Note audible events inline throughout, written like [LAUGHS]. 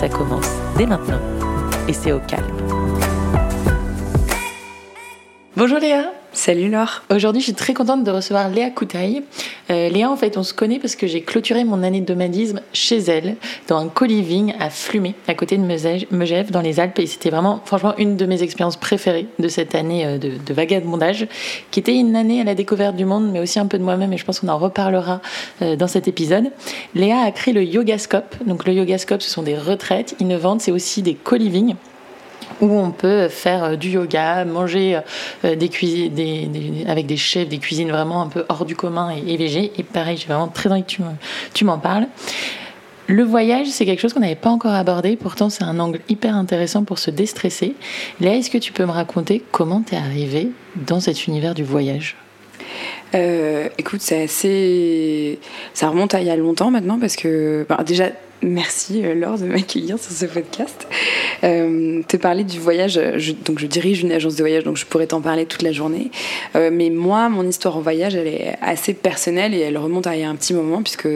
Ça commence dès maintenant et c'est au calme. Bonjour Léa Salut Laure. Aujourd'hui, je suis très contente de recevoir Léa Koutaï. Euh, Léa, en fait, on se connaît parce que j'ai clôturé mon année de nomadisme chez elle, dans un co-living à Flumet, à côté de Megève, dans les Alpes. Et c'était vraiment, franchement, une de mes expériences préférées de cette année euh, de, de vagabondage, qui était une année à la découverte du monde, mais aussi un peu de moi-même. Et je pense qu'on en reparlera euh, dans cet épisode. Léa a créé le Yogascope. Donc, le Yogascope, ce sont des retraites innovantes. C'est aussi des co-living où on peut faire euh, du yoga, manger euh, avec des chefs, des cuisines vraiment un peu hors du commun et, et Et pareil, j'ai vraiment très envie que tu m'en parles. Le voyage, c'est quelque chose qu'on n'avait pas encore abordé, pourtant c'est un angle hyper intéressant pour se déstresser. Léa, est-ce que tu peux me raconter comment tu es arrivée dans cet univers du voyage? Euh, écoute, c'est assez. Ça remonte à il y a longtemps maintenant parce que. déjà, Merci Laure de m'accueillir sur ce podcast. Euh, te parler du voyage, je, donc je dirige une agence de voyage, donc je pourrais t'en parler toute la journée. Euh, mais moi, mon histoire en voyage, elle est assez personnelle et elle remonte à il y a un petit moment puisque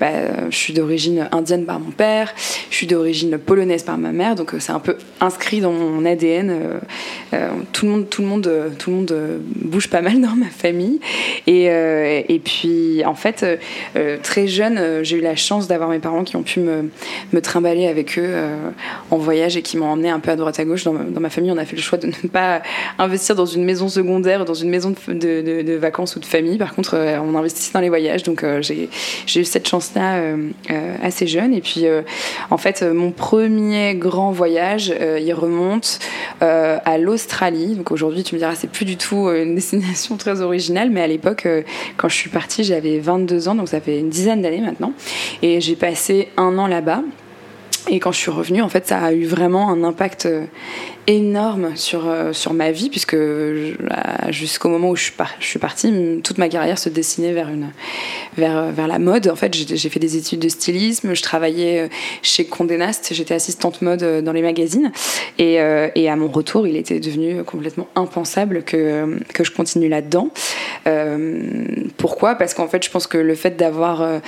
bah, je suis d'origine indienne par mon père, je suis d'origine polonaise par ma mère, donc c'est un peu inscrit dans mon ADN. tout le monde, tout le monde, tout le monde bouge pas mal [LAUGHS] dans ma famille. Et, puis en fait, très jeune, j'ai eu la chance d'avoir mes parents qui ont pu me, trimballer avec eux euh, en voyage qui m'ont emmené un peu à droite à gauche. Dans ma, famille, on a fait le choix de ne pas investir dans une maison secondaire, dans une maison de, vacances ou de famille. Par contre, euh, on investissait dans les voyages. Donc, euh, j'ai eu cette chance-là assez jeune. Et puis, en fait, mon premier grand voyage, il remonte à l'Australie. Donc, aujourd'hui, tu me diras, c'est plus du tout une destination très originale. Mais à l'époque, quand je suis partie, j'avais 22 ans. Donc, ça fait une dizaine d'années maintenant. Et j'ai passé un an là-bas. Et quand je suis revenue, en fait, ça a eu vraiment un impact euh, énorme sur, euh, sur ma vie, puisque jusqu'au moment où je suis, suis partie, toute ma carrière se dessinait vers, une, vers, vers la mode. En fait, j'ai fait des études de stylisme, je travaillais euh, chez Condé Nast, j'étais assistante mode euh, dans les magazines. Et, et, à mon retour, il était devenu complètement impensable que, que je continue là-dedans. pourquoi? Parce qu'en fait, je pense que le fait d'avoir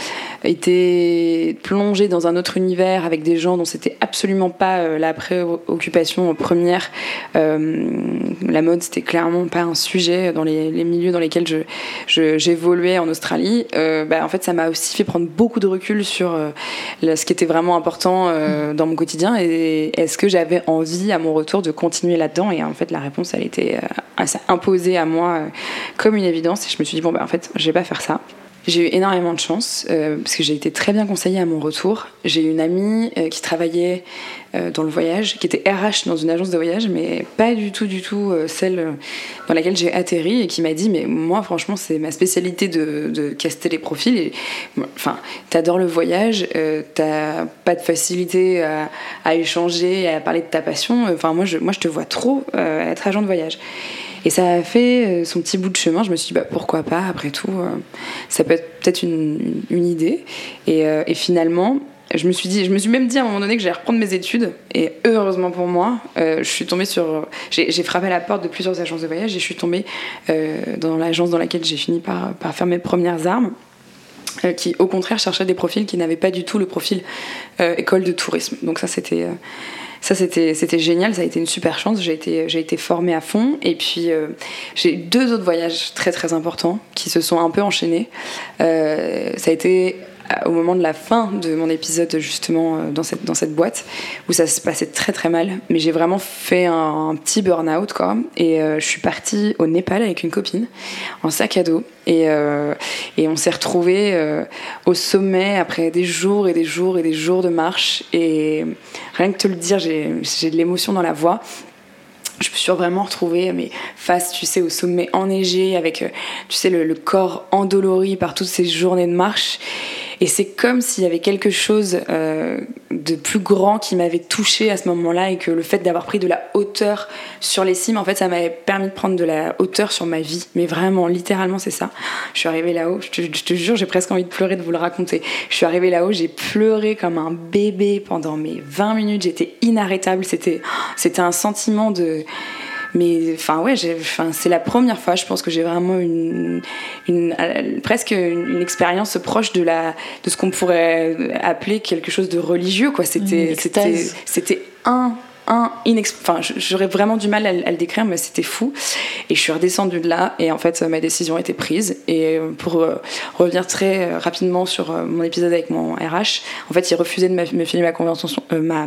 été plongée dans un autre univers avec des gens dont c'était absolument pas la préoccupation première euh, la mode, c'était clairement pas un sujet dans les, milieux dans lesquels j'évoluais en Australie. Euh, bah, en fait, ça m'a aussi fait prendre beaucoup de recul sur euh, ce qui était vraiment important dans mon quotidien et est-ce que j'avais envie à mon retour de continuer là-dedans? Et en fait, la réponse, elle était imposée à moi comme une évidence. Et je me suis dit, bon, bah, en fait, je vais pas faire ça. J'ai eu énormément de chance euh, parce que j'ai été très bien conseillée à mon retour. J'ai eu une amie euh, qui travaillait euh, dans le voyage, qui était RH dans une agence de voyage, mais pas du tout, du tout celle dans laquelle j'ai atterri et qui m'a dit Mais moi, franchement, c'est ma spécialité de, caster les profils. Enfin, t'adores le voyage, t'as pas de facilité à, échanger, à parler de ta passion. Enfin, moi, moi, je te vois trop être agent de voyage. Et ça a fait euh, son petit bout de chemin. Je me suis dit, bah, pourquoi pas, après tout, euh, ça peut être peut-être une, idée. Et, euh, et, finalement, je me suis dit, je me suis même dit à un moment donné que j'allais reprendre mes études. Et heureusement pour moi, je suis tombée sur. J'ai frappé à la porte de plusieurs agences de voyage et je suis tombée dans l'agence dans laquelle j'ai fini par faire mes premières armes qui au contraire cherchait des profils qui n'avaient pas du tout le profil école de tourisme. Donc ça c'était ça, c'était, génial, ça a été une super chance. J'ai été, formée à fond. Et puis, euh, j'ai eu deux autres voyages très très importants qui se sont un peu enchaînés. Euh, ça a été au moment de la fin de mon épisode justement euh, dans cette, dans cette boîte où ça se passait très très mal. Mais j'ai vraiment fait un, petit burn-out quoi. Et euh, je suis partie au Népal avec une copine en sac à dos. Et, euh, et on s'est retrouvés au sommet après des jours et des jours et des jours de marche. Et rien que te le dire j'ai de l'émotion dans la voix. Je me suis vraiment retrouvée mais face tu sais au sommet enneigé avec tu sais le corps endolori par toutes ces journées de marche Et c'est comme s'il y avait quelque chose euh, de plus grand qui m'avait touché à ce moment-là et que le fait d'avoir pris de la hauteur sur les cimes, en fait, ça m'avait permis de prendre de la hauteur sur ma vie. Mais vraiment, littéralement, c'est ça. Je suis arrivée là-haut, je te, jure, j'ai presque envie de pleurer de vous le raconter. Je suis arrivée là-haut, j'ai pleuré comme un bébé pendant mes 20 minutes, j'étais inarrêtable, c'était, c'était un sentiment de mais enfin ouais enfin c'est la première fois je pense que j'ai vraiment une, une presque une, expérience proche de la de ce qu'on pourrait appeler quelque chose de religieux quoi. C'était c'était c'était un un j'aurais vraiment du mal à, le décrire mais c'était fou. Et je suis redescendue de là et en fait ma décision était prise. Et euh, pour euh, revenir très euh, rapidement sur mon épisode avec mon RH en fait il refusait de me filer ma convention ma,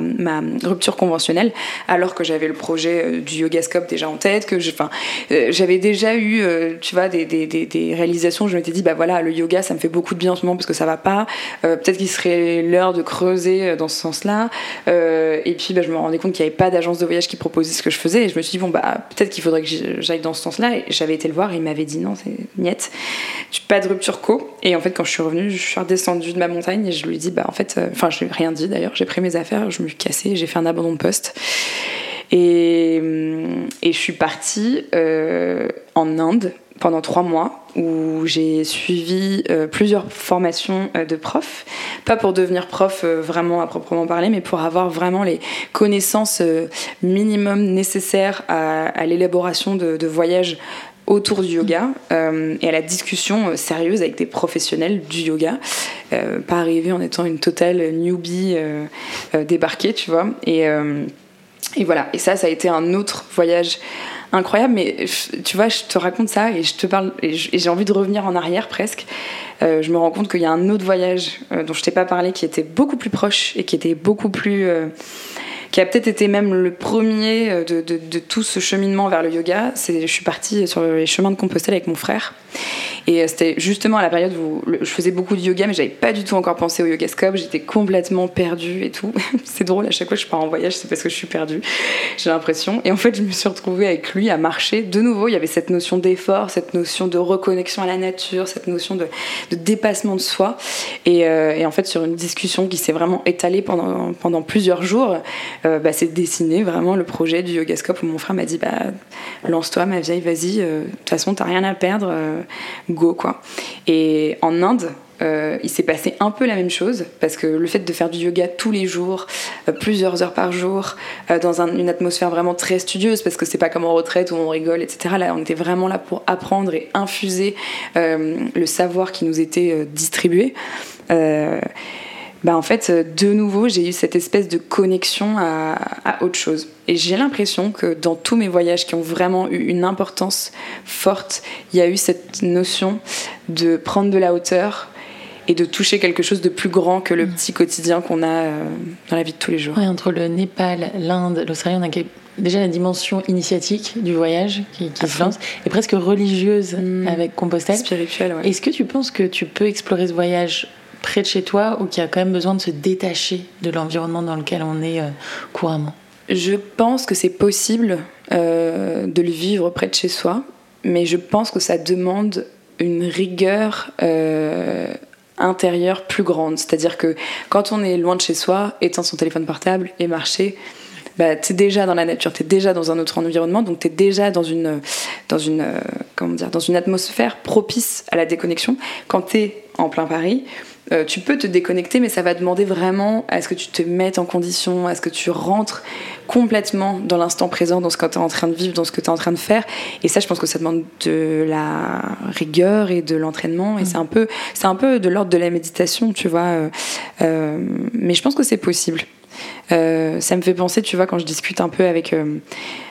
rupture conventionnelle alors que j'avais le projet du yogascope déjà en tête que j'avais déjà eu tu vois des, réalisations. Je m'étais dit bah voilà le yoga ça me fait beaucoup de bien en ce moment parce que ça va pas. Peut-être qu'il serait l'heure de creuser dans ce sens là et puis bah, je me rendais compte qu'il y pas d'agence de voyage qui proposait ce que je faisais. Et je me suis dit, bon, bah, peut-être qu'il faudrait que j'aille dans ce sens-là. Et j'avais été le voir et il m'avait dit, non, c'est niette. Pas de rupture co. Et en fait, quand je suis revenue, je suis redescendue de ma montagne et je lui ai dit, bah, en fait, euh, enfin, je lui ai rien dit d'ailleurs. J'ai pris mes affaires, je me suis cassée, j'ai fait un abandon de poste. Et, hum, et je suis partie euh, en Inde pendant trois mois où j'ai suivi euh, plusieurs formations euh, de prof, pas pour devenir prof euh, vraiment à proprement parler, mais pour avoir vraiment les connaissances minimum nécessaires à, l'élaboration de, voyages autour du yoga et à la discussion sérieuse avec des professionnels du yoga, pas arriver en étant une totale newbie débarquée, tu vois. Et, et voilà, et ça, ça a été un autre voyage incroyable. Mais tu vois, je te raconte ça et je te parle et j'ai envie de revenir en arrière presque. Euh, je me rends compte qu'il y a un autre voyage euh, dont je t'ai pas parlé qui était beaucoup plus proche et qui était beaucoup plus euh, qui a peut-être été même le premier de, de, tout ce cheminement vers le yoga. Je suis partie sur les chemins de Compostelle avec mon frère. Et euh, c'était justement à la période où je faisais beaucoup de yoga, mais j'avais pas du tout encore pensé au yogascope. J'étais complètement perdue et tout. [LAUGHS] c'est drôle, à chaque fois que je pars en voyage, c'est parce que je suis perdue, j'ai l'impression. Et en fait, je me suis retrouvée avec lui à marcher. De nouveau, il y avait cette notion d'effort, cette notion de reconnexion à la nature, cette notion de, dépassement de soi. Euh, et, en fait, sur une discussion qui s'est vraiment étalée pendant, plusieurs jours, euh, bah, c'est dessiné vraiment le projet du yogascope où mon frère m'a dit bah, lance-toi, ma vieille, vas-y. De toute façon, t'as rien à perdre go quoi. Et en Inde, euh, il s'est passé un peu la même chose parce que le fait de faire du yoga tous les jours, euh, plusieurs heures par jour, euh, dans une atmosphère vraiment très studieuse, parce que c'est pas comme en retraite où on rigole, etc. Là, on était vraiment là pour apprendre et infuser le savoir qui nous était distribué. Bah en fait, de nouveau, j'ai eu cette espèce de connexion à, à autre chose. Et j'ai l'impression que dans tous mes voyages qui ont vraiment eu une importance forte, il y a eu cette notion de prendre de la hauteur et de toucher quelque chose de plus grand que le mm. petit quotidien qu'on a euh, dans la vie de tous les jours. entre le Népal, l'Inde, l'Australie, on a déjà la dimension initiatique du voyage qui, se lance et presque religieuse mm. avec Compostelle. Spirituelle, ouais. Est-ce que tu penses que tu peux explorer ce voyage près de chez toi ou qu'il y a quand même besoin de se détacher de l'environnement dans lequel on est euh, couramment? Je pense que c'est possible euh, de le vivre près de chez soi, mais je pense que ça demande une rigueur euh, intérieure plus grande. C'est-à-dire que quand on est loin de chez soi, éteindre son téléphone portable et marcher, bah, tu es déjà dans la nature, tu es déjà dans un autre environnement, donc tu es déjà dans une, dans, une, comment dire, dans une atmosphère propice à la déconnexion. Quand tu es en plein Paris, euh, tu peux te déconnecter, mais ça va demander vraiment à ce que tu te mettes en condition, à ce que tu rentres complètement dans l'instant présent, dans ce que tu es en train de vivre, dans ce que tu es en train de faire. Et ça, je pense que ça demande de la rigueur et de l'entraînement. Et mm. c'est un peu, c'est un peu de l'ordre de la méditation, tu vois. Euh, euh, mais je pense que c'est possible. Euh, ça me fait penser, tu vois, quand je discute un peu avec, euh,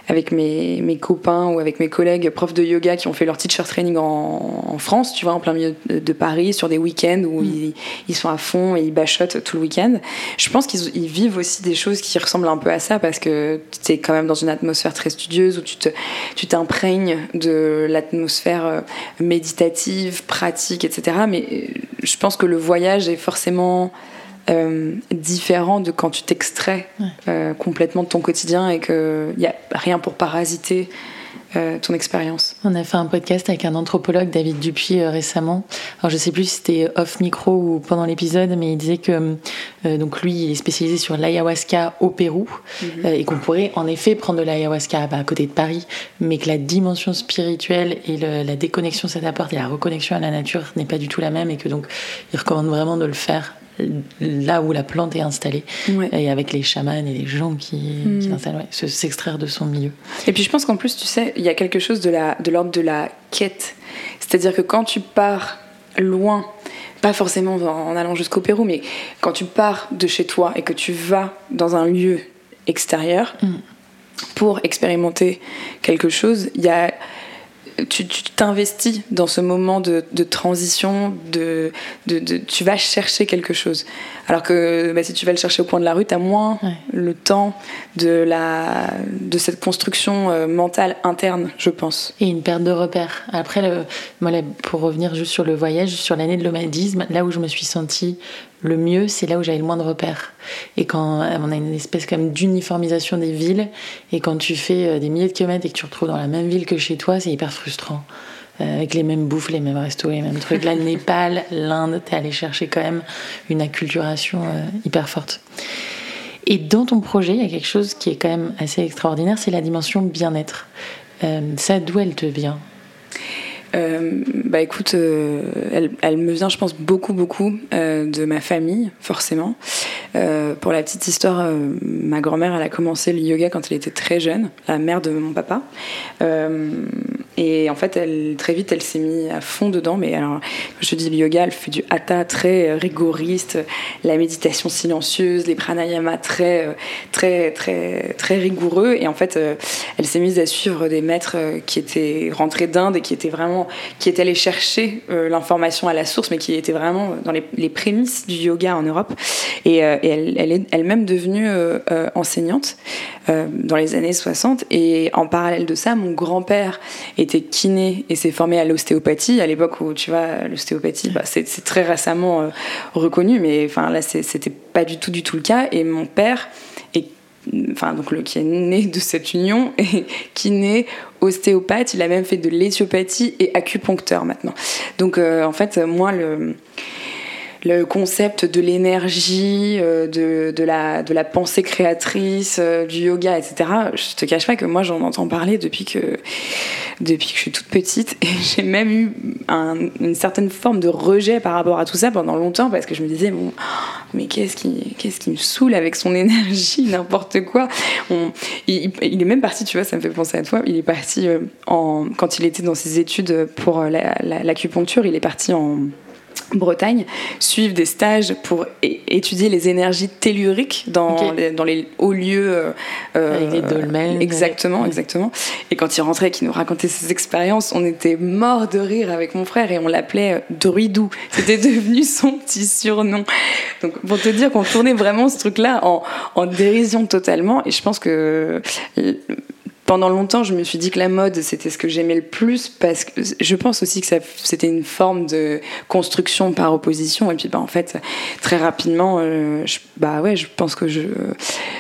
avec mes, mes, copains ou avec mes collègues profs de yoga qui ont fait leur teacher training en, en France, tu vois, en plein milieu de, Paris, sur des week-ends où mm. ils, ils, sont à fond et ils bachotent tout le week-end. Je pense qu'ils vivent aussi des choses qui ressemblent un peu à ça parce que tu es quand même dans une atmosphère très studieuse où tu t'imprègnes tu de l'atmosphère euh, méditative, pratique, etc. Mais je pense que le voyage est forcément euh, différent de quand tu t'extrais euh, complètement de ton quotidien et qu'il n'y a rien pour parasiter euh, ton expérience On a fait un podcast avec un anthropologue, David Dupuis, euh, récemment. Alors je sais plus si c'était off micro ou pendant l'épisode, mais il disait que euh, donc lui, il est spécialisé sur l'ayahuasca au Pérou mhm. et qu'on pourrait en effet prendre de l'ayahuasca bah, à côté de Paris, mais que la dimension spirituelle et la déconnexion que ça apporte et la reconnexion à la nature n'est pas du tout la même et que donc il recommande vraiment de le faire là où la plante est installée et avec les chamans et les gens qui, mm. qui installent, s'extraire de son milieu. Et puis je pense qu'en plus, tu sais, il y a quelque chose de l'ordre de, de la quête. C'est-à-dire que quand tu pars loin, pas forcément en allant jusqu'au Pérou, mais quand tu pars de chez toi et que tu vas dans un lieu extérieur mm. pour expérimenter quelque chose, il y a tu t'investis dans ce moment de, transition, de, de, tu vas chercher quelque chose. Alors que bah, si tu vas le chercher au point de la rue, tu as moins le temps de, la, de cette construction euh, mentale interne, je pense. Et une perte de repères. Après, le, pour revenir juste sur le voyage, sur l'année de l'omadisme, là où je me suis sentie le mieux, c'est là où j'avais le moins de repères. Et quand on a une espèce comme d'uniformisation des villes, et quand tu fais euh, des milliers de kilomètres et que tu te retrouves dans la même ville que chez toi, c'est hyper frustrant. Euh, avec les mêmes bouffes, les mêmes restos, les mêmes trucs. Là, le [LAUGHS] Népal, l'Inde, t'es allé chercher quand même une acculturation euh, hyper forte. Et dans ton projet, il y a quelque chose qui est quand même assez extraordinaire, c'est la dimension bien-être. ça, d'où elle te vient? Euh, bah écoute, euh, elle, elle, me vient, je pense, beaucoup, beaucoup euh, de ma famille, forcément. pour la petite histoire, ma grand-mère, elle a commencé le yoga quand elle était très jeune, la mère de mon papa. Et en fait, elle, très vite, elle s'est mise à fond dedans. Mais alors, je dis le yoga, elle fait du hatha très rigoriste, la méditation silencieuse, les pranayama très, très, très, très rigoureux. Et en fait, elle s'est mise à suivre des maîtres qui étaient rentrés d'Inde et qui étaient vraiment qui est allé chercher euh, l'information à la source, mais qui était vraiment dans les, prémices du yoga en Europe. Et, euh, elle, est elle-même devenue euh, enseignante dans les années 60. Et en parallèle de ça, mon grand-père était kiné et s'est formé à l'ostéopathie. À l'époque où, tu vois, l'ostéopathie, bah, c'est, très récemment reconnu, mais enfin là, c'était pas du tout, du tout le cas. Et mon père enfin donc le qui est né de cette union [LAUGHS] et naît ostéopathe, il a même fait de l'éthiopathie et acupuncteur maintenant. Donc euh, en fait moi le le concept de l'énergie, euh, de, de, la, de la pensée créatrice, euh, du yoga, etc. Je te cache pas que moi j'en entends parler depuis que, depuis que je suis toute petite et [LAUGHS] j'ai même eu une certaine forme de rejet par rapport à tout ça pendant longtemps parce que je me disais, bon, mais qu'est-ce qui, qu'est-ce qui me saoule avec son [LAUGHS] énergie, n'importe quoi. il, est même parti, tu vois, ça me fait penser à toi, il est parti euh, quand il était dans ses études pour l'acupuncture, il est parti en Bretagne suivent des stages pour étudier les énergies telluriques dans, les, dans les hauts lieux. Euh, euh, avec les dolmens. Exactement, exactement. Et quand il rentrait, qu'il nous racontait ses expériences, on était mort de rire avec mon frère et on l'appelait euh, Druidou. C'était [LAUGHS] devenu son petit surnom. Donc pour te dire qu'on tournait vraiment ce truc-là en, en dérision totalement. Et je pense que pendant longtemps, je me suis dit que la mode, c'était ce que j'aimais le plus parce que je pense aussi que c'était une forme de construction par opposition. Et puis, bah, en fait, très rapidement, euh, je, bah ouais, je pense que je,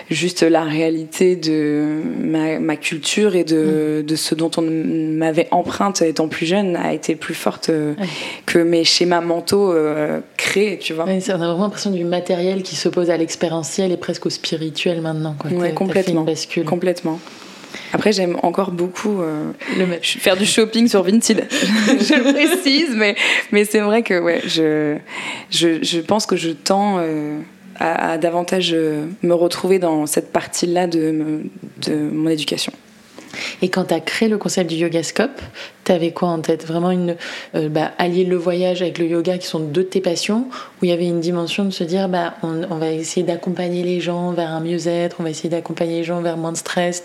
juste la réalité de ma, culture et de, mm. de, ce dont on m'avait empreinte étant plus jeune a été plus forte euh, que mes schémas mentaux euh, créés, tu vois. on a vraiment l'impression du matériel qui s'oppose à l'expérientiel et presque au spirituel maintenant. Quoi. Ouais, complètement. Complètement. Après, j'aime encore beaucoup euh, faire du shopping sur Vinted. [LAUGHS] je le précise, mais, mais c'est vrai que ouais, je, je, je, pense que je tends euh, à, davantage euh, me retrouver dans cette partie-là de, de mon éducation. Et quand tu as créé le concept du Yogascope, avais quoi en tête? Vraiment une, euh, bah, allier le voyage avec le yoga qui sont deux de tes passions, où il y avait une dimension de se dire bah, on, va essayer d'accompagner les gens vers un mieux-être, on va essayer d'accompagner les gens vers moins de stress.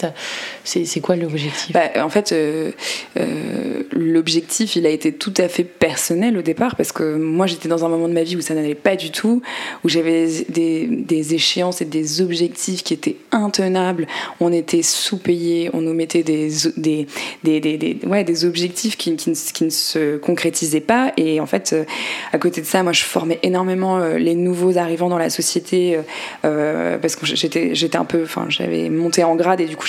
C'est quoi l'objectif? Bah, En fait, euh, euh, l'objectif, il a été tout à fait personnel au départ, parce que moi j'étais dans un moment de ma vie où ça n'allait pas du tout, où j'avais des, des échéances et des objectifs qui étaient intenables. On était sous-payés, on nous mettait des, des, des, des, ouais, des objectifs qui, ne se concrétisaient pas. Et en fait, à côté de ça, moi, je formais énormément les nouveaux arrivants dans la société parce que j'étais, j'étais un peu, enfin, j'avais monté en grade et du coup,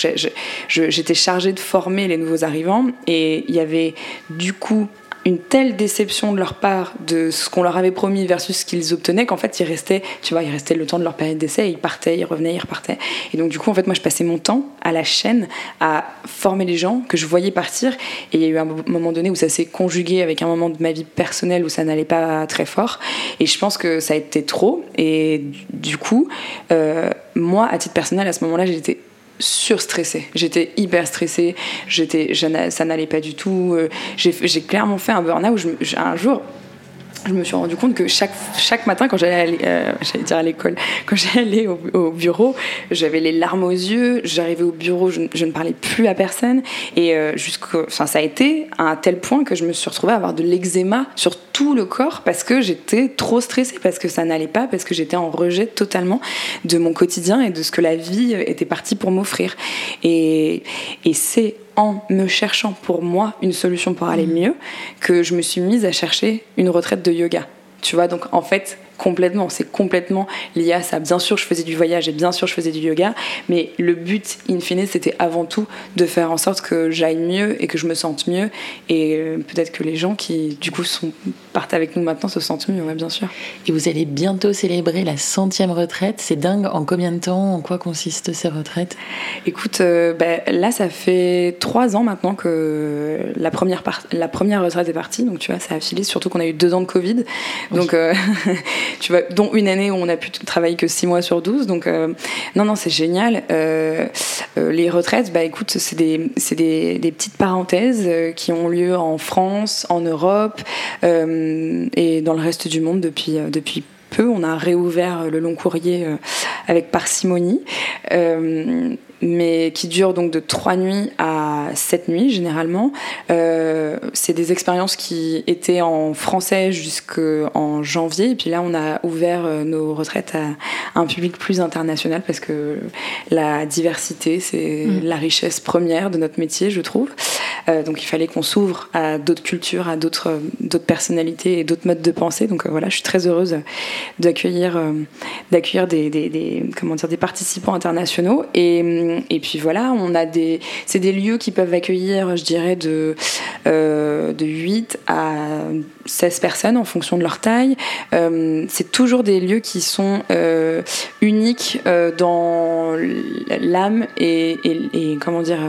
j'étais chargée de former les nouveaux arrivants. Et il y avait du coup une telle déception de leur part de ce qu'on leur avait promis versus ce qu'ils obtenaient qu'en fait ils restaient, tu vois, ils restaient le temps de leur période d'essai, ils partaient, ils revenaient, ils repartaient. Et donc du coup en fait moi je passais mon temps à la chaîne à former les gens que je voyais partir. Et il y a eu un moment donné où ça s'est conjugué avec un moment de ma vie personnelle où ça n'allait pas très fort. Et je pense que ça a été trop. Et du coup euh, moi à titre personnel à ce moment-là j'étais surstressée. J'étais hyper stressée. J'étais, ça n'allait pas du tout. Euh, j'ai clairement fait un burn-out. Un jour, je me suis rendu compte que chaque, chaque matin, quand j'allais euh, à l'école, [LAUGHS] quand j'allais au, au, bureau, j'avais les larmes aux yeux, j'arrivais au bureau, je, ne parlais plus à personne. Et euh, ça a été à un tel point que je me suis retrouvée à avoir de l'eczéma sur tout le corps parce que j'étais trop stressée, parce que ça n'allait pas, parce que j'étais en rejet totalement de mon quotidien et de ce que la vie était partie pour m'offrir. Et c'est en me cherchant pour moi une solution pour aller mmh. mieux que je me suis mise à chercher une retraite de yoga. Tu vois, donc en fait, complètement. C'est complètement lié à ça. Bien sûr, je faisais du voyage et bien sûr, je faisais du yoga, mais le but, in fine, c'était avant tout de faire en sorte que j'aille mieux et que je me sente mieux. Et euh, peut-être que les gens qui, du coup, sont, partent avec nous maintenant se sentent mieux, ouais, bien sûr. Et vous allez bientôt célébrer la centième retraite. C'est dingue. En combien de temps En quoi consistent ces retraites? Écoute, euh, bah, là, ça fait trois ans maintenant que la première, la première retraite est partie. Donc, tu vois, ça a filé, surtout qu'on a eu deux ans de Covid. Donc, euh, [LAUGHS] tu vois, dont une année où on a pu travailler que 6 mois sur 12. Donc, euh, non, non, c'est génial. Euh, euh, les retraites, bah écoute, c'est des, des, des, petites parenthèses qui ont lieu en France, en Europe et dans le reste du monde depuis, depuis peu. On a réouvert le long courrier avec parcimonie mais qui dure donc de trois nuits à sept nuits généralement. Euh, c'est des expériences qui étaient en français jusqu'en janvier, et puis là on a ouvert euh, nos retraites à un public plus international parce que la diversité c'est mm. la richesse première de notre métier, je trouve. Euh, donc il fallait qu'on s'ouvre à d'autres cultures, à d'autres d'autres personnalités et d'autres modes de pensée. Donc voilà, je suis très heureuse d'accueillir d'accueillir des, des, des, comment dire des participants internationaux et et puis voilà, on a des, c'est des lieux qui peuvent accueillir, je dirais, de, euh, de 8 à 16 personnes en fonction de leur taille. Euh, c'est toujours des lieux qui sont euh, uniques dans l'âme et, et, comment dire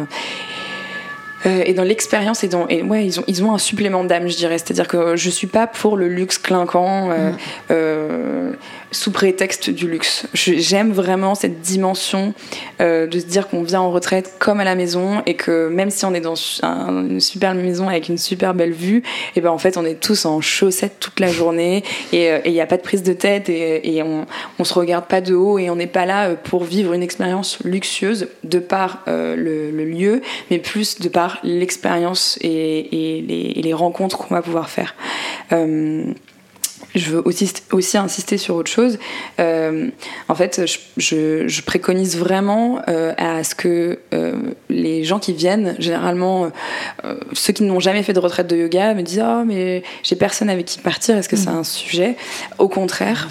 et dans l'expérience et dans et ouais ils ont ils ont un supplément d'âme je dirais c'est à dire que je suis pas pour le luxe clinquant mmh sous prétexte du luxe. J'aime vraiment cette dimension euh, de se dire qu'on vient en retraite comme à la maison et que même si on est dans une super maison avec une super belle vue, et eh ben en fait on est tous en chaussettes toute la journée et euh, il n'y a pas de prise de tête et, on, on se regarde pas de haut et on n'est pas là euh, pour vivre une expérience luxueuse de par le, lieu, mais plus de par l'expérience et, les, rencontres qu'on va pouvoir faire je veux aussi, aussi insister sur autre chose. Euh, en fait, je, je, préconise vraiment euh, à ce que euh, les gens qui viennent, généralement ceux qui n'ont jamais fait de retraite de yoga, me disent Oh, mais j'ai personne avec qui partir, est-ce que c'est mm. un sujet? Au contraire,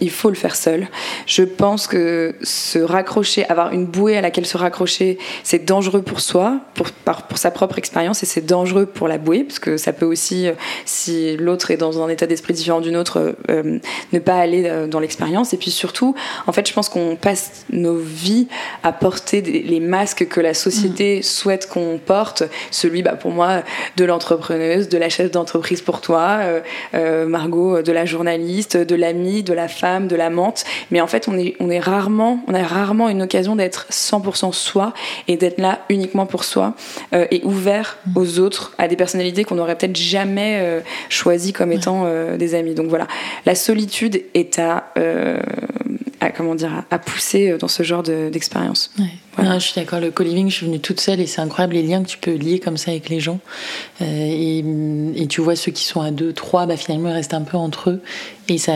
il faut le faire seul. Je pense que se raccrocher, avoir une bouée à laquelle se raccrocher, c'est dangereux pour soi, pour, pour sa propre expérience, et c'est dangereux pour la bouée, parce que ça peut aussi, si l'autre est dans un état d'esprit différent, d'une autre, euh, ne pas aller euh, dans l'expérience. Et puis surtout, en fait, je pense qu'on passe nos vies à porter les masques que la société mm. souhaite qu'on porte. Celui, bah, pour moi, de l'entrepreneuse, de la chef d'entreprise pour toi, euh, Margot, de la journaliste, de l'amie, de la femme, de l'amante. Mais en fait, on est, on est rarement, on a rarement une occasion d'être 100% soi et d'être là uniquement pour soi et ouvert mm. aux autres, à des personnalités qu'on n'aurait peut-être jamais choisies comme étant des amis. Donc voilà, la solitude est à, euh, à, comment dire, à, pousser dans ce genre d'expérience. je suis d'accord. Le co-living, je suis venue toute seule et c'est incroyable les liens que tu peux lier comme ça avec les gens. et, et, tu vois ceux qui sont à deux, trois, bah, finalement ils restent un peu entre eux et ça,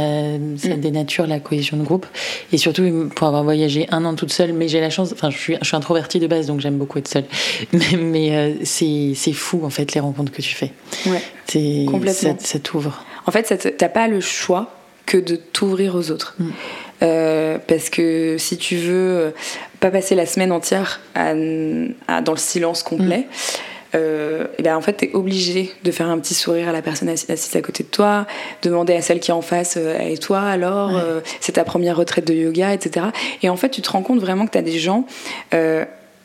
ça mm. dénature la cohésion de groupe. Et surtout pour avoir voyagé un an toute seule, mais j'ai la chance, enfin je suis, je suis introvertie de base donc j'aime beaucoup être seule. [LAUGHS] Mais, mais c'est fou en fait les rencontres que tu fais. Ouais. Complètement. Ça, t'ouvre. En fait, t'as pas le choix que de t'ouvrir aux autres. Mm. Euh, parce que si tu veux euh, pas passer la semaine entière à, dans le silence complet, mm. euh, et ben en fait, tu es obligé de faire un petit sourire à la personne assise à côté de toi, demander à celle qui est en face Et toi alors C'est ta première retraite de yoga, etc. Et en fait, tu te rends compte vraiment que tu as des gens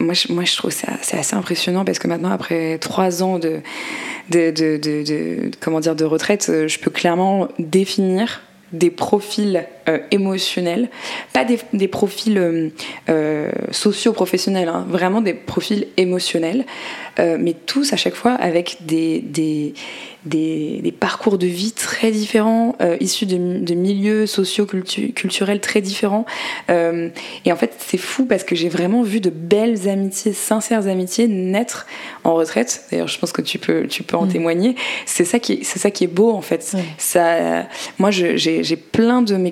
moi je, moi, je trouve ça c'est assez impressionnant parce que maintenant, après trois ans de, de, de, de, comment dire, de retraite, euh, je peux clairement définir des profils euh, émotionnels, pas des, des profils euh, euh socio-professionnels, hein, vraiment des profils émotionnels, mais tous à chaque fois avec des, des, des, parcours de vie très différents, issus de, milieux socio-culturels très différents. Et en fait, c'est fou parce que j'ai vraiment vu de belles amitiés, sincères amitiés naître en retraite. D'ailleurs, je pense que tu peux, tu peux en mm. témoigner. C'est ça, qui c'est ça qui est beau en fait. Ça, moi, j'ai, plein de mes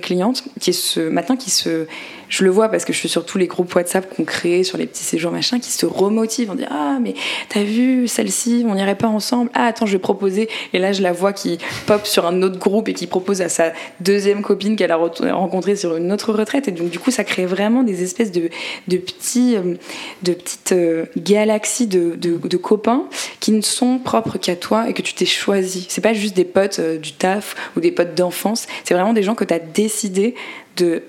qui se, maintenant qui se je le vois parce que je suis sur tous les groupes WhatsApp qu'on crée sur les petits séjours machin qui se remotivent. On dit ah mais t'as vu celle-ci, on n'irait pas ensemble? Ah attends je vais proposer. Et là je la vois qui pop sur un autre groupe et qui propose à sa deuxième copine qu'elle a rencontrée sur une autre retraite. Et donc du coup ça crée vraiment des espèces de, de petits euh, de petites euh, galaxies de, de, copains qui ne sont propres qu'à toi et que tu t'es choisi. C'est pas juste des potes euh, du taf ou des potes d'enfance. C'est vraiment des gens que tu as décidé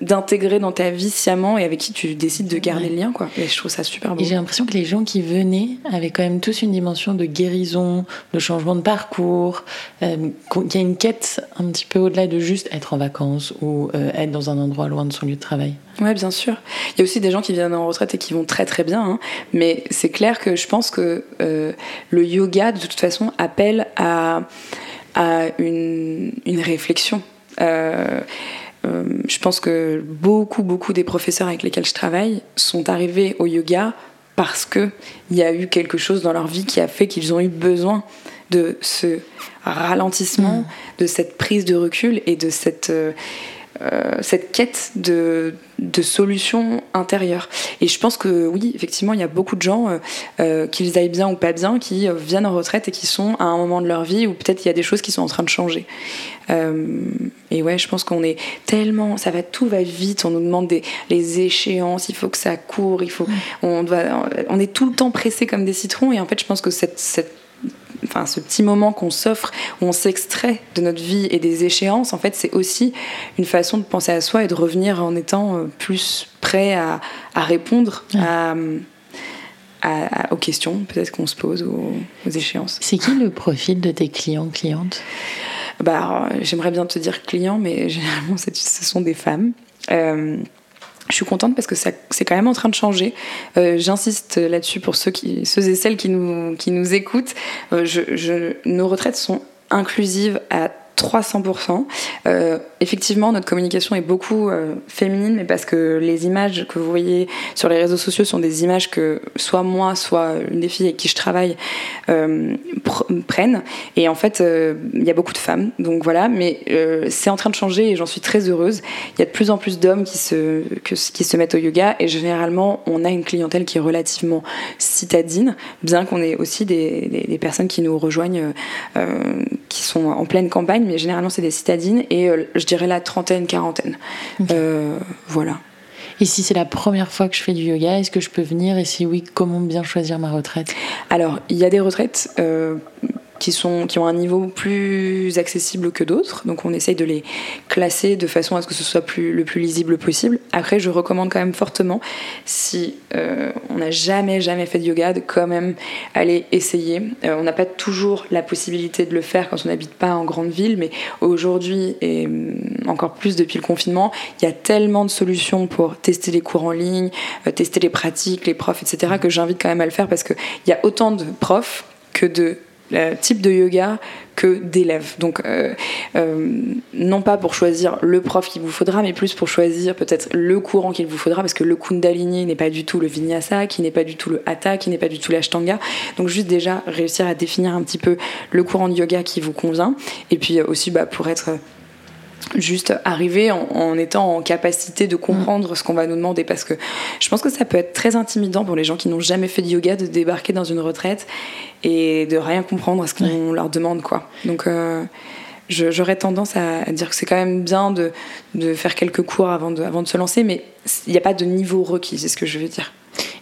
d'intégrer dans ta vie sciemment et avec qui tu décides de garder le lien. Quoi. Et je trouve ça super beau. J'ai l'impression que les gens qui venaient avaient quand même tous une dimension de guérison, de changement de parcours, euh, qu'il y a une quête un petit peu au-delà de juste être en vacances ou euh, être dans un endroit loin de son lieu de travail. Ouais, bien sûr. Il y a aussi des gens qui viennent en retraite et qui vont très très bien, hein. mais c'est clair que je pense que euh, le yoga, de toute façon, appelle à, à une, une réflexion. Euh, euh, je pense que beaucoup, beaucoup des professeurs avec lesquels je travaille sont arrivés au yoga parce qu'il y a eu quelque chose dans leur vie qui a fait qu'ils ont eu besoin de ce ralentissement, mm. de cette prise de recul et de cette, euh, euh, cette quête de, de solutions intérieures. Et je pense que oui, effectivement, il y a beaucoup de gens, qu'ils aillent bien ou pas bien, qui viennent en retraite et qui sont à un moment de leur vie où peut-être il y a des choses qui sont en train de changer. Euh, et ouais, je pense qu'on est tellement, ça va, tout va vite. On nous demande des, les échéances, il faut que ça court, il faut, on doit, on est tout le temps pressé comme des citrons. Et en fait, je pense que cette, cette enfin, ce petit moment qu'on s'offre, où on s'extrait de notre vie et des échéances, en fait, c'est aussi une façon de penser à soi et de revenir en étant euh, plus prêt à, à répondre à, à, aux questions peut-être qu'on se pose, aux, aux échéances. C'est qui le profil de tes clients, clientes? Bah, j'aimerais bien te dire client, mais généralement, ce sont des femmes. Euh, je suis contente parce que c'est quand même en train de changer. Euh, j'insiste là-dessus pour ceux, qui, ceux et celles qui nous, qui nous écoutent. Euh, nos retraites sont inclusives à 300%. Euh, effectivement, notre communication est beaucoup euh, féminine, mais parce que les images que vous voyez sur les réseaux sociaux sont des images que soit moi, soit une des filles avec qui je travaille euh, prennent. Et en fait, il y a beaucoup de femmes, donc voilà. Mais c'est en train de changer et j'en suis très heureuse. Il y a de plus en plus d'hommes qui se, qui se mettent au yoga et généralement, on a une clientèle qui est relativement citadine, bien qu'on ait aussi des, personnes qui nous rejoignent, qui sont en pleine campagne mais généralement c'est des citadines et euh, je dirais la trentaine, quarantaine. Euh, voilà. Et si c'est la première fois que je fais du yoga, est-ce que je peux venir? Et si oui, comment bien choisir ma retraite? Alors, il y a des retraites euh, qui, sont, qui ont un niveau plus accessible que d'autres. Donc on essaye de les classer de façon à ce que ce soit le plus lisible possible. Après, je recommande quand même fortement, si euh, on n'a jamais, jamais fait de yoga, de quand même aller essayer. Euh, on n'a pas toujours la possibilité de le faire quand on n'habite pas en grande ville, mais aujourd'hui, et mm, encore plus depuis le confinement, il y a tellement de solutions pour tester les cours en ligne, euh, tester les pratiques, les profs, etc., que j'invite quand même à le faire parce qu'il y a autant de profs que de type de yoga que d'élèves. Donc, euh, euh, non pas pour choisir le prof qu'il vous faudra, mais plus pour choisir peut-être le courant qu'il vous faudra, parce que le Kundalini n'est pas du tout le Vinyasa, qui n'est pas du tout le Hatha, qui n'est pas du tout l'Ashtanga. Donc, juste déjà réussir à définir un petit peu le courant de yoga qui vous convient, et puis aussi bah, pour être juste arriver en, étant en capacité de comprendre ce qu'on va nous demander. Parce que je pense que ça peut être très intimidant pour les gens qui n'ont jamais fait de yoga de débarquer dans une retraite et de rien comprendre à ce qu'on leur demande quoi. Donc euh, j'aurais tendance à dire que c'est quand même bien de, de, faire quelques cours avant de, avant de se lancer mais il n'y a pas de niveau requis c'est ce que je veux dire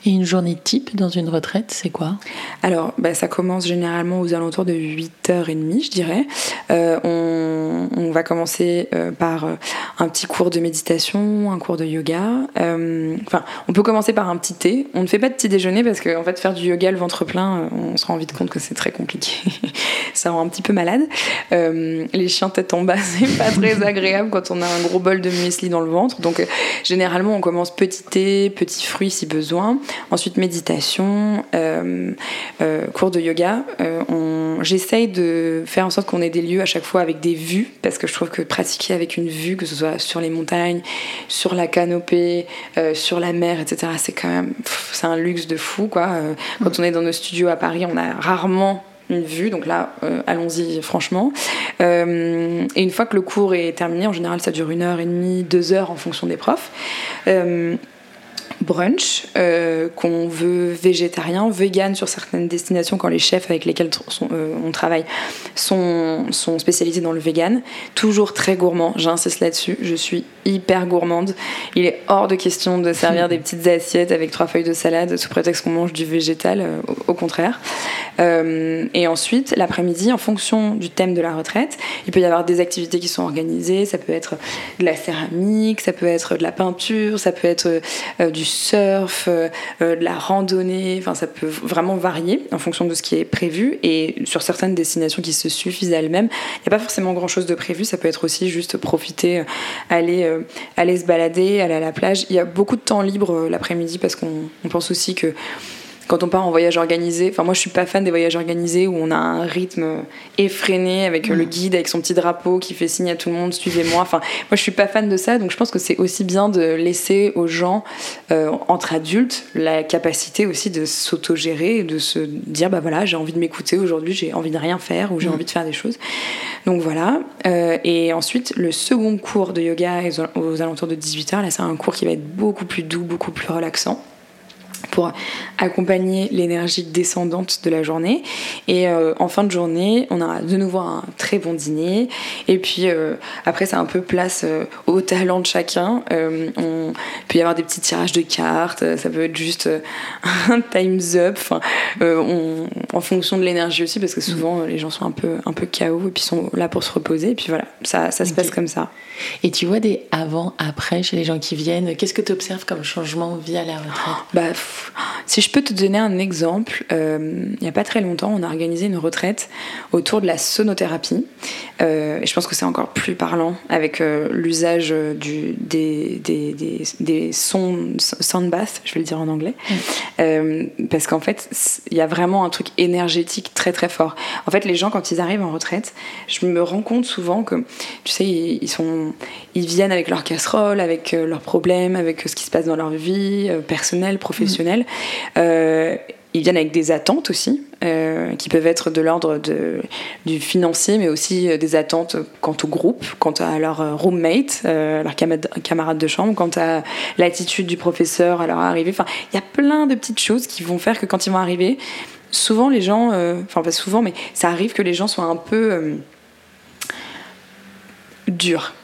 et une journée type dans une retraite, c'est quoi? Alors, bah, ça commence généralement aux alentours de 8h30, je dirais. Euh, on, va commencer euh, par euh, un petit cours de méditation, un cours de yoga. Enfin, on peut commencer par un petit thé. On ne fait pas de petit déjeuner parce qu'en en fait, faire du yoga le ventre plein, on se rend vite compte que c'est très compliqué. [LAUGHS] ça rend un petit peu malade. les chiens tête en bas, [LAUGHS] c'est pas très agréable quand on a un gros bol de muesli dans le ventre. Donc, généralement, on commence petit thé, petit fruit si besoin. Ensuite, méditation, euh, euh, cours de yoga. Euh, j'essaye de faire en sorte qu'on ait des lieux à chaque fois avec des vues, parce que je trouve que pratiquer avec une vue, que ce soit sur les montagnes, sur la canopée, sur la mer, etc., c'est quand même c'est un luxe de fou. Quoi. quand on est dans nos studios à Paris, on a rarement une vue, donc là, allons-y franchement. et une fois que le cours est terminé, en général, ça dure une heure et demie, deux heures en fonction des profs brunch euh, qu'on veut végétarien, vegan sur certaines destinations quand les chefs avec lesquels euh, on travaille sont, sont spécialisés dans le vegan. Toujours très gourmand, j'insiste là-dessus, je suis hyper gourmande. Il est hors de question de servir [LAUGHS] des petites assiettes avec trois feuilles de salade sous prétexte qu'on mange du végétal, euh, au, contraire. et ensuite, l'après-midi, en fonction du thème de la retraite, il peut y avoir des activités qui sont organisées, ça peut être de la céramique, ça peut être de la peinture, ça peut être du surf, euh, euh, de la randonnée, ça peut vraiment varier en fonction de ce qui est prévu et sur certaines destinations qui se suffisent elles-mêmes, il n'y a pas forcément grand-chose de prévu, ça peut être aussi juste profiter, euh, aller, aller se balader, aller à la plage. Il y a beaucoup de temps libre l'après-midi parce qu'on pense aussi que quand on part en voyage organisé, enfin moi je suis pas fan des voyages organisés où on a un rythme effréné avec le mm. guide avec son petit drapeau qui fait signe à tout le monde suivez-moi. Enfin moi je suis pas fan de ça donc je pense que c'est aussi bien de laisser aux gens euh, entre adultes la capacité aussi de s'autogérer, de se dire bah voilà j'ai envie de m'écouter aujourd'hui, j'ai envie de rien faire ou j'ai mm. envie de faire des choses. Donc voilà. Euh, et ensuite le second cours de yoga aux alentours de 18h là c'est un cours qui va être beaucoup plus doux, beaucoup plus relaxant pour accompagner l'énergie descendante de la journée. Et euh, en fin de journée, on a de nouveau un très bon dîner. Et puis euh, après, c'est un peu place euh, au talent de chacun. on peut y avoir des petits tirages de cartes, ça peut être juste [LAUGHS] un time's up, enfin, en fonction de l'énergie aussi, parce que souvent les gens sont un peu, un peu KO et puis sont là pour se reposer. Et puis voilà, ça, ça se passe comme ça. Et tu vois des avant-après chez les gens qui viennent Qu'est-ce que tu observes comme changement via la retraite? Bah, si je peux te donner un exemple, euh, il n'y a pas très longtemps, on a organisé une retraite autour de la sonothérapie. Euh, et je pense que c'est encore plus parlant avec euh, l'usage des, des, des, des, sons sound bath, je vais le dire en anglais. parce qu'en fait, il y a vraiment un truc énergétique très très fort. En fait, les gens, quand ils arrivent en retraite, je me rends compte souvent que, tu sais, ils, sont, ils viennent avec leur casserole, avec leurs problèmes, avec ce qui se passe dans leur vie personnelle, professionnelle euh, ils viennent avec des attentes aussi, euh, qui peuvent être de l'ordre du financier, mais aussi euh, des attentes quant au groupe, quant à leur roommate, leur camarade de chambre, quant à l'attitude du professeur à leur arrivée. Enfin, il y a plein de petites choses qui vont faire que quand ils vont arriver, souvent les gens, enfin pas souvent, mais ça arrive que les gens soient un peu durs.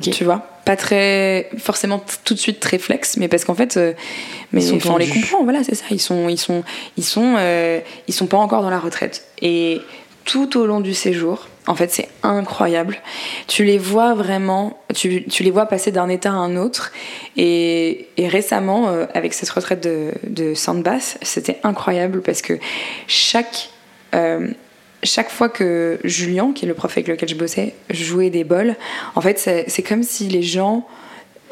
Tu vois pas très forcément tout de suite très flex mais parce qu'en fait euh, mais on les comprend voilà c'est ça. Ils sont ils sont ils sont euh, ils sont pas encore dans la retraite. Et tout au long du séjour en fait c'est incroyable. Tu les vois vraiment tu, tu les vois passer d'un état à un autre. Et, et récemment euh, avec cette retraite de, de Sandbass c'était incroyable parce que chaque chaque fois que Julien, qui est le prof avec lequel je bossais, jouait des bols, en fait, c'est comme si les gens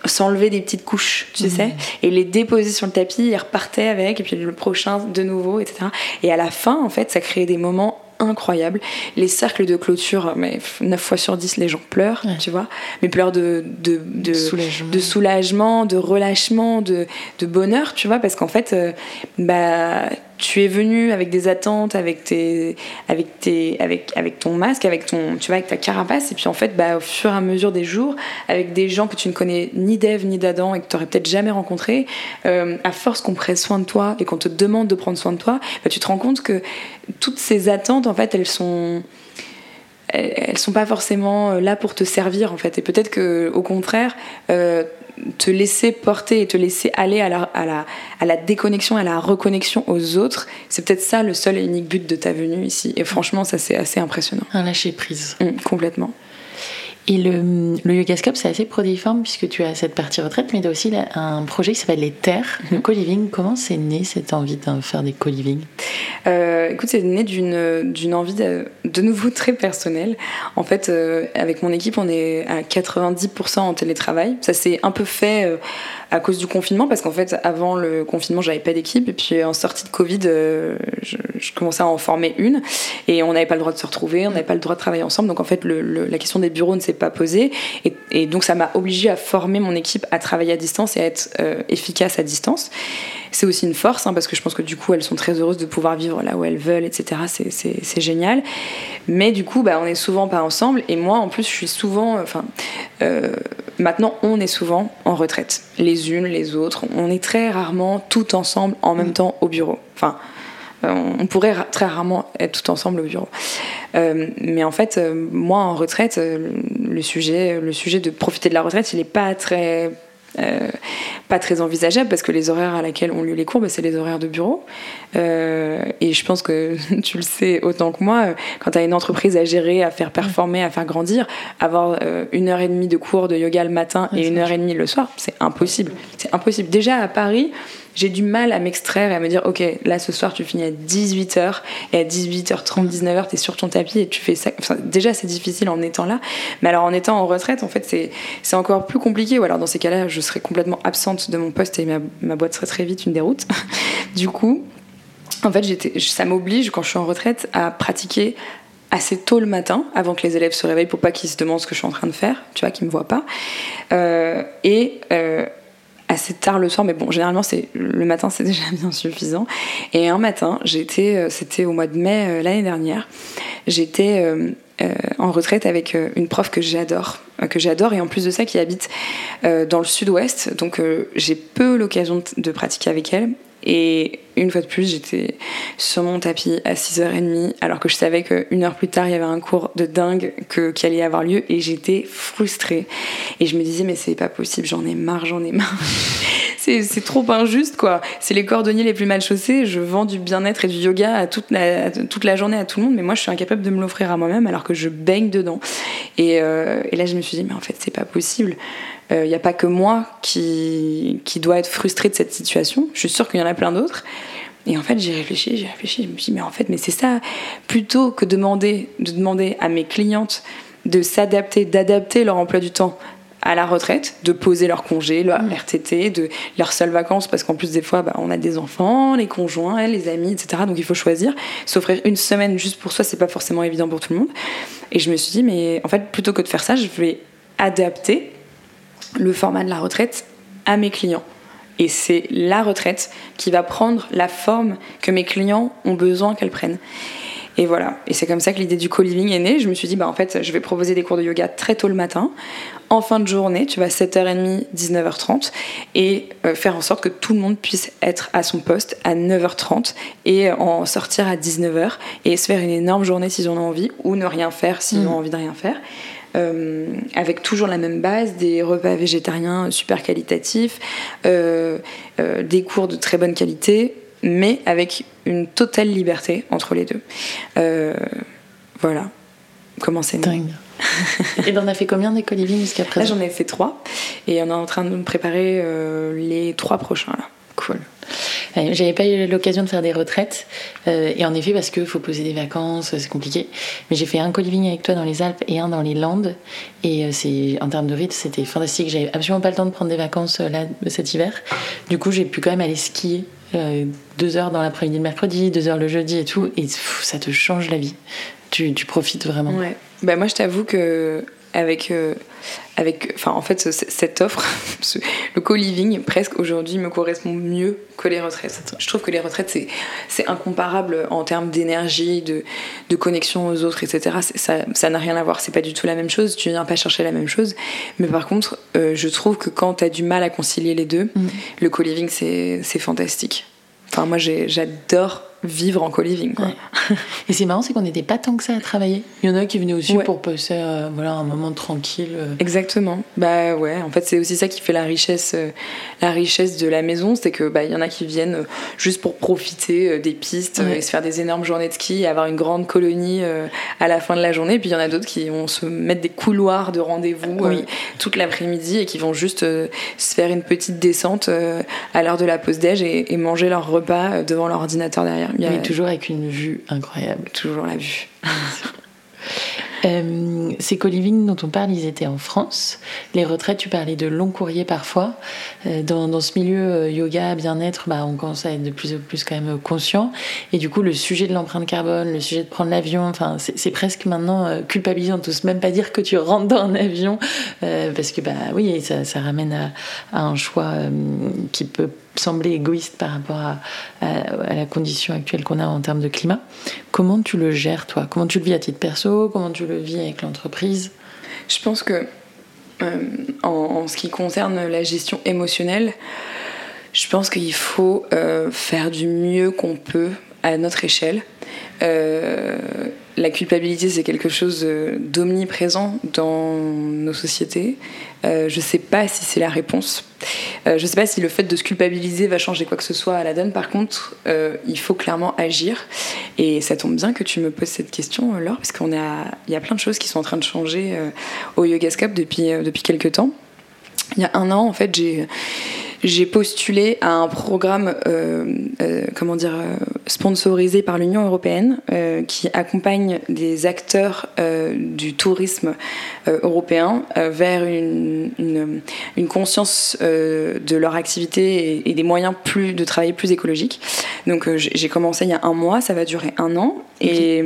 s'enlevaient des petites couches, tu sais, mmh. et les déposaient sur le tapis, ils repartaient avec, et puis le prochain de nouveau, etc. Et à la fin, en fait, ça créait des moments incroyable. Les cercles de clôture, mais 9 fois sur 10, les gens pleurent, tu vois. Mais pleurent de, de, de, soulagement. de, soulagement. de relâchement, de, de bonheur, tu vois, parce qu'en fait, euh, bah tu es venu avec des attentes, avec, tes, avec, ton masque, avec, ton, tu vois, avec ta carapace, et puis en fait, bah, au fur et à mesure des jours, avec des gens que tu ne connais ni d'Ève ni d'Adam et que tu n'aurais peut-être jamais rencontrés, euh, à force qu'on prenne soin de toi et qu'on te demande de prendre soin de toi, bah, tu te rends compte que toutes ces attentes, en fait, elles sont elles sont pas forcément euh, là pour te servir en fait et peut-être que au contraire euh, te laisser porter et te laisser aller à la, à la, à la déconnexion, à la reconnexion aux autres, c'est peut-être ça le seul et unique but de ta venue ici. Et franchement, ça c'est assez impressionnant. Un lâcher prise. Mmh, complètement. Et le, le Yogascope, c'est assez protéiforme puisque tu as cette partie retraite, mais tu as aussi un projet qui s'appelle Les Terres, le mhm. co-living. Comment c'est né cette envie de faire des co-living? Euh, Écoute, c'est né d'une envie de, de, nouveau [LAUGHS] très personnelle. En fait, euh, avec mon équipe, on est à 90% en télétravail. Ça s'est un peu fait. Euh, à cause du confinement, parce qu'en fait, avant le confinement, j'avais pas d'équipe, et puis en sortie de Covid, euh, je, commençais à en former une, et on n'avait pas le droit de se retrouver, on n'avait pas le droit de travailler ensemble, donc en fait, la question des bureaux ne s'est pas posée, et, et donc ça m'a obligée à former mon équipe à travailler à distance et à être euh, efficace à distance. C'est aussi une force, hein, parce que je pense que du coup, elles sont très heureuses de pouvoir vivre là où elles veulent, etc. C'est génial. Mais du coup, bah, on est souvent pas ensemble. Et moi, en plus, je suis souvent. Enfin, euh, maintenant, on est souvent en retraite. Les unes, les autres. On est très rarement tout ensemble en même mm. temps au bureau. Enfin, euh, on pourrait très rarement être tout ensemble au bureau. Euh, mais en fait, moi en retraite, le sujet, le sujet de profiter de la retraite, il n'est pas très euh, pas très envisageable parce que les horaires à laquelle ont lieu les cours, bah, c'est les horaires de bureau. Euh, et je pense que [LAUGHS] tu le sais autant que moi, quand tu as une entreprise à gérer, à faire performer, à faire grandir, avoir euh, une heure et demie de cours de yoga le matin et une heure et demie le soir, c'est impossible. C'est impossible. Déjà à Paris, j'ai du mal à m'extraire et à me dire ok là ce soir tu finis à 18h et à 18h30 19h tu es sur ton tapis et tu fais ça. Déjà c'est difficile en étant là. Mais alors en étant en retraite en fait c'est encore plus compliqué. Ou alors dans ces cas-là je serais complètement absente de mon poste et ma, boîte serait très vite une déroute. [LAUGHS] Du coup en fait ça m'oblige quand je suis en retraite à pratiquer assez tôt le matin, avant que les élèves se réveillent, pour pas qu'ils se demandent ce que je suis en train de faire, tu vois, qu'ils me voient pas. Euh, et euh, assez tard le soir, mais bon, généralement, c'est le matin, c'est [LAUGHS] déjà bien suffisant. Et un matin, j'étais, euh, c'était au mois de mai euh, l'année dernière, j'étais euh, en retraite avec une prof que j'adore, que j'adore, et en plus de ça, qui habite dans le sud-ouest, donc j'ai peu l'occasion de pratiquer avec elle. Et une fois de plus, j'étais sur mon tapis à 6h30, alors que je savais qu'une heure plus tard, il y avait un cours de dingue qui allait avoir lieu, et j'étais frustrée. Et je me disais, mais c'est pas possible, j'en ai marre, j'en ai marre. [LAUGHS] c'est trop injuste, quoi. C'est les cordonniers les plus mal chaussés, je vends du bien-être et du yoga à toute, la, toute la journée à tout le monde, mais moi, je suis incapable de me l'offrir à moi-même, alors que je baigne dedans. Et, euh, et là, je me suis dit, mais en fait, c'est pas possible il euh, n'y a pas que moi qui, qui doit être frustrée de cette situation. Je suis sûre qu'il y en a plein d'autres. Et en fait, j'ai réfléchi, j'ai réfléchi, je me suis dit, mais en fait, mais c'est ça, plutôt que demander, de demander à mes clientes de s'adapter, d'adapter leur emploi du temps à la retraite, de poser leur congé, leur mmh. RTT, de leurs seules vacances, parce qu'en plus des fois, bah, on a des enfants, les conjoints, les amis, etc. Donc il faut choisir. S'offrir une semaine juste pour soi, c'est pas forcément évident pour tout le monde. Et je me suis dit, mais en fait, plutôt que de faire ça, je vais adapter le format de la retraite à mes clients. Et c'est la retraite qui va prendre la forme que mes clients ont besoin qu'elle prenne. Et voilà. Et c'est comme ça que l'idée du co-living est née. Je me suis dit, bah, en fait, je vais proposer des cours de yoga très tôt le matin. En fin de journée, tu vas 7h30, 19h30, et euh, faire en sorte que tout le monde puisse être à son poste à 9h30 et en sortir à 19h et se faire une énorme journée s'ils en ont envie, ou ne rien faire s'ils mm. ont envie de rien faire. Euh, avec toujours la même base, des repas végétariens super qualitatifs, euh, euh, des cours de très bonne qualité, mais avec une totale liberté entre les deux. voilà comment c'est dingue. [LAUGHS] et t'en as fait combien des co jusqu'à présent? Là, j'en ai fait trois. Et on est en train de me préparer les trois prochains. Là. Cool. J'avais pas eu l'occasion de faire des retraites. Euh, et en effet, parce qu'il faut poser des vacances, c'est compliqué. Mais j'ai fait un co-living avec toi dans les Alpes et un dans les Landes. Et euh, c'est en termes de rythme, c'était fantastique. J'avais absolument pas le temps de prendre des vacances euh, là cet hiver. Du coup, j'ai pu quand même aller skier deux heures dans l'après-midi le mercredi, deux heures le jeudi et tout, et ça te change la vie. Tu, profites vraiment. Bah moi, je t'avoue que avec, euh, avec enfin, en fait, cette offre, [LAUGHS] le co-living, presque aujourd'hui, me correspond mieux que les retraites. Je trouve que les retraites, c'est incomparable en termes d'énergie, de, de, connexion aux autres, etc. Ça n'a rien à voir, c'est pas du tout la même chose, tu viens pas chercher la même chose. Mais par contre, euh, je trouve que quand tu as du mal à concilier les deux, mm. le co-living, c'est fantastique. Enfin, moi, j'adore vivre en co-living. Et c'est marrant, c'est qu'on n'était pas tant que ça à travailler. Il y en a qui venaient aussi pour passer euh, voilà, un moment tranquille. Euh. Exactement. Bah ouais, en fait, c'est aussi ça qui fait la richesse, euh, la richesse de la maison. C'est que bah, y en a qui viennent juste pour profiter des pistes et se faire des énormes journées de ski et avoir une grande colonie à la fin de la journée. Puis il y en a d'autres qui vont se mettre des couloirs de rendez-vous toute l'après-midi et qui vont juste se faire une petite descente à l'heure de la pause déj et, et manger leur repas devant l'ordinateur derrière. Il toujours avec une vue incroyable. Toujours la vue. [LAUGHS] Euh, ces co-living dont on parle, ils étaient en France. Les retraites, tu parlais de longs courriers parfois. Euh, dans, dans, ce milieu euh, yoga, bien-être, bah, on commence à être de plus en plus quand même conscient. Et du coup, le sujet de l'empreinte carbone, le sujet de prendre l'avion, enfin, c'est presque maintenant culpabilisant. On n'ose même pas dire que tu rentres dans un avion parce que bah oui, ça, ça ramène à, à un choix qui peut sembler égoïste par rapport à, à, la condition actuelle qu'on a en termes de climat. Comment tu le gères, toi? Comment tu le vis à titre perso? Comment tu le vis avec l'entreprise? Je pense que, euh, en, ce qui concerne la gestion émotionnelle, je pense qu'il faut euh, faire du mieux qu'on peut à notre échelle. Euh, la culpabilité, c'est quelque chose d'omniprésent dans nos sociétés. Euh, je ne sais pas si c'est la réponse. Euh, je ne sais pas si le fait de se culpabiliser va changer quoi que ce soit à la donne. Par contre, euh, il faut clairement agir. Et ça tombe bien que tu me poses cette question, Laure, parce qu'il y a plein de choses qui sont en train de changer au Yogascope depuis, depuis quelques temps. Il y a un an, en fait, j'ai j'ai postulé à un programme, euh, euh, comment dire, euh, sponsorisé par l'Union européenne, qui accompagne des acteurs du tourisme européen vers une, une, conscience de leur activité et, des moyens plus de travailler plus écologiques. Donc j'ai commencé il y a un mois, ça va durer un an, et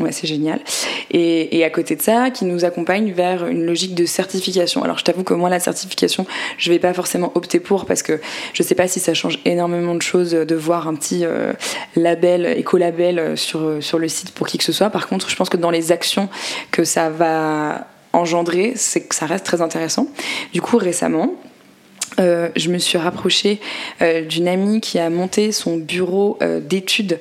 ouais, c'est génial. Et, et, à côté de ça, qui nous accompagne vers une logique de certification. Alors je t'avoue que moi la certification, je vais pas forcément opter pour parce que je sais pas si ça change énormément de choses de voir un petit euh, label, écolabel sur, sur le site pour qui que ce soit. Par contre, je pense que dans les actions que ça va engendrer, c'est que ça reste très intéressant. Du coup, récemment, euh, je me suis rapprochée euh, d'une amie qui a monté son bureau euh, d'études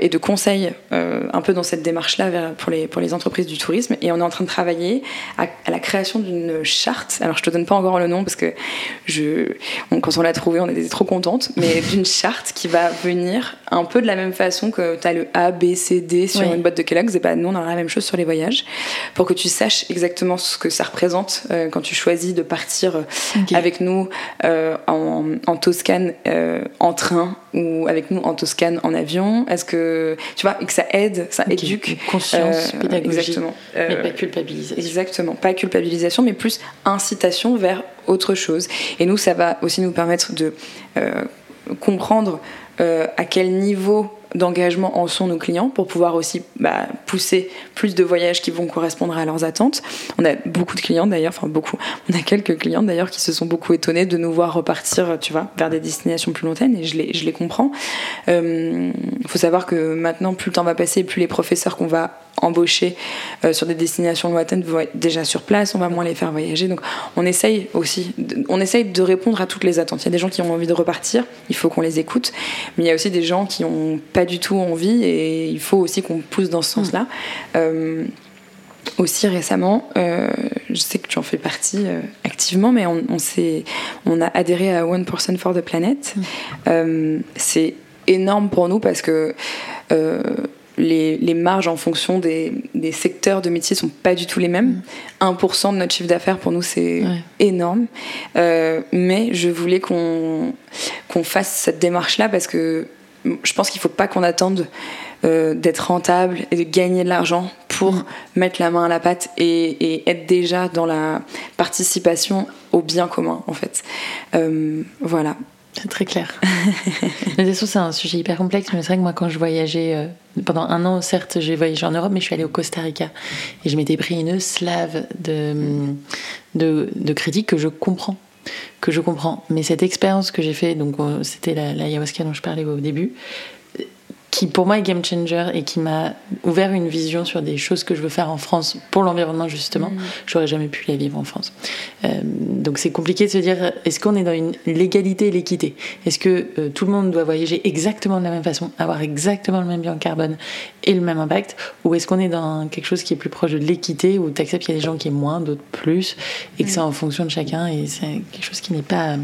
et de conseils un peu dans cette démarche-là pour les, pour les entreprises du tourisme. Et on est en train de travailler à, la création d'une charte. Alors je te donne pas encore le nom parce que je, quand on l'a trouvée, on était trop contente, mais [LAUGHS] d'une charte qui va venir un peu de la même façon que tu as le A, B, C, D sur une boîte de Kellogg's. Et bah, nous, on a la même chose sur les voyages pour que tu saches exactement ce que ça représente quand tu choisis de partir avec nous euh, en, Toscane euh, en train ou avec nous en Toscane en avion? Est-ce que tu vois et que ça aide, ça éduque? Conscience euh, exactement, mais pas culpabilisation. Exactement, pas culpabilisation, mais plus incitation vers autre chose. Et nous, ça va aussi nous permettre de comprendre à quel niveau d'engagement en sont nos clients pour pouvoir aussi bah, pousser plus de voyages qui vont correspondre à leurs attentes. On a beaucoup de clients d'ailleurs, enfin beaucoup, on a quelques clients d'ailleurs qui se sont beaucoup étonnés de nous voir repartir, tu vois, vers des destinations plus lointaines et je les, je les comprends. Il euh, faut savoir que maintenant, plus le temps va passer, plus les professeurs qu'on va embaucher euh, sur des destinations lointaines vont être déjà sur place, on va moins les faire voyager. Donc on essaye aussi, on essaye de répondre à toutes les attentes. Il y a des gens qui ont envie de repartir, il faut qu'on les écoute, mais il y a aussi des gens qui n'ont pas du tout envie et il faut aussi qu'on pousse dans ce sens-là. Mm. Euh, aussi récemment, euh, je sais que tu en fais partie activement, mais on, on, on, a adhéré à One Person for the Planet. Mm. c'est énorme pour nous parce que les, marges en fonction des, secteurs de métier sont pas du tout les mêmes. 1% de notre chiffre d'affaires pour nous c'est énorme. Euh, mais je voulais qu'on fasse cette démarche-là parce que je pense qu'il faut pas qu'on attende euh, d'être rentable et de gagner de l'argent pour mm. mettre la main à la pâte et, être déjà dans la participation au bien commun en fait. Euh, voilà. [LAUGHS] Très clair. De toute façon, c'est un sujet hyper complexe. Mais c'est vrai que moi, quand je voyageais, euh, pendant un an, certes, j'ai voyagé en Europe, mais je suis allée au Costa Rica. Et je m'étais pris une slave de, de, de critiques que je comprends. Que je comprends. Mais cette expérience que j'ai fait, donc euh, c'était l'ayahuasca dont je parlais au début, qui pour moi est game changer et qui m'a ouvert une vision sur des choses que je veux faire en France pour l'environnement justement. Mm. J'aurais jamais pu la vivre en France. Euh, donc c'est compliqué de se dire est-ce qu'on est dans une l'égalité et l'équité? Est-ce que euh, tout le monde doit voyager exactement de la même façon, avoir exactement le même bilan carbone et le même impact? Ou est-ce qu'on est dans quelque chose qui est plus proche de l'équité où tu acceptes qu'il y a des gens qui aiment moins, d'autres plus et que c'est mm. en fonction de chacun et c'est quelque chose qui n'est pas